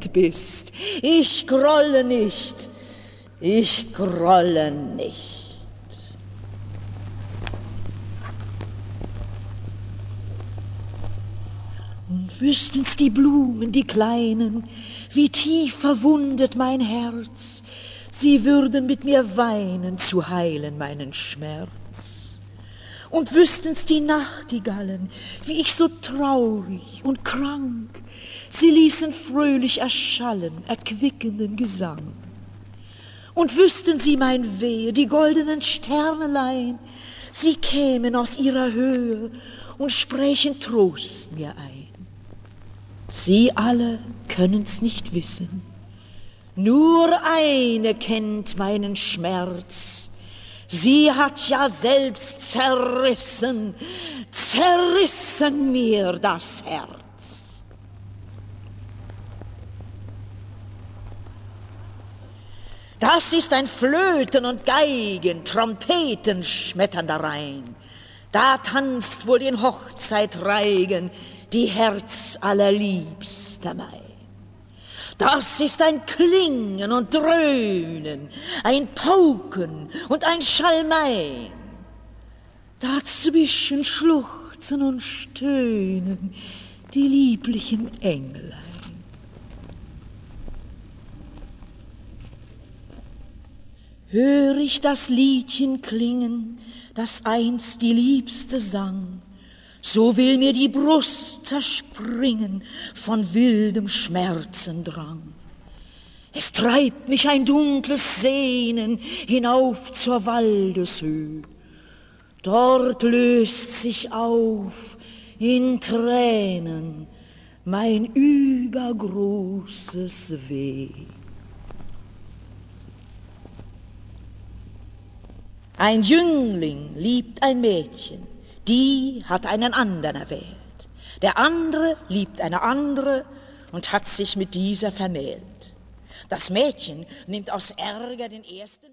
Kind bist. Ich grolle nicht, ich grolle nicht. Und wüssten's die Blumen, die kleinen, wie tief verwundet mein Herz, sie würden mit mir weinen, zu heilen meinen Schmerz. Und wüssten's die Nachtigallen, wie ich so traurig und krank, sie ließen fröhlich erschallen, erquickenden Gesang. Und wüssten sie mein Wehe, die goldenen Sternelein, sie kämen aus ihrer Höhe und sprächen Trost mir ein. Sie alle können's nicht wissen, nur eine kennt meinen Schmerz. Sie hat ja selbst zerrissen, zerrissen mir das Herz. Das ist ein Flöten und Geigen, Trompeten schmettern da rein. Da tanzt wohl den Hochzeitreigen die Herz allerliebster mein. Das ist ein Klingen und Dröhnen, ein Pauken und ein Schalmein. Dazwischen schluchzen und stöhnen die lieblichen Englein. Hör ich das Liedchen klingen, das einst die Liebste sang, so will mir die Brust zerspringen von wildem Schmerzendrang. Es treibt mich ein dunkles Sehnen hinauf zur Waldeshöh. Dort löst sich auf in Tränen mein übergroßes Weh. Ein Jüngling liebt ein Mädchen, die hat einen anderen erwählt. Der andere liebt eine andere und hat sich mit dieser vermählt. Das Mädchen nimmt aus Ärger den ersten